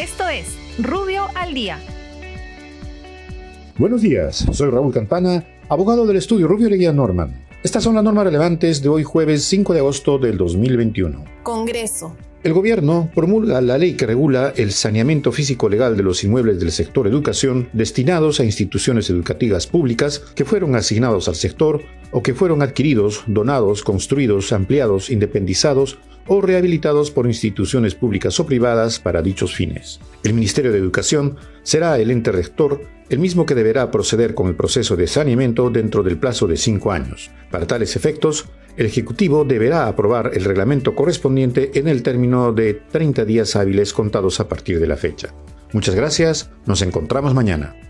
Esto es Rubio al Día. Buenos días, soy Raúl Campana, abogado del estudio Rubio Leguía Norman. Estas son las normas relevantes de hoy jueves 5 de agosto del 2021. Congreso. El gobierno promulga la ley que regula el saneamiento físico-legal de los inmuebles del sector educación destinados a instituciones educativas públicas que fueron asignados al sector o que fueron adquiridos, donados, construidos, ampliados, independizados o rehabilitados por instituciones públicas o privadas para dichos fines. El Ministerio de Educación será el ente rector, el mismo que deberá proceder con el proceso de saneamiento dentro del plazo de cinco años. Para tales efectos, el Ejecutivo deberá aprobar el reglamento correspondiente en el término de 30 días hábiles contados a partir de la fecha. Muchas gracias, nos encontramos mañana.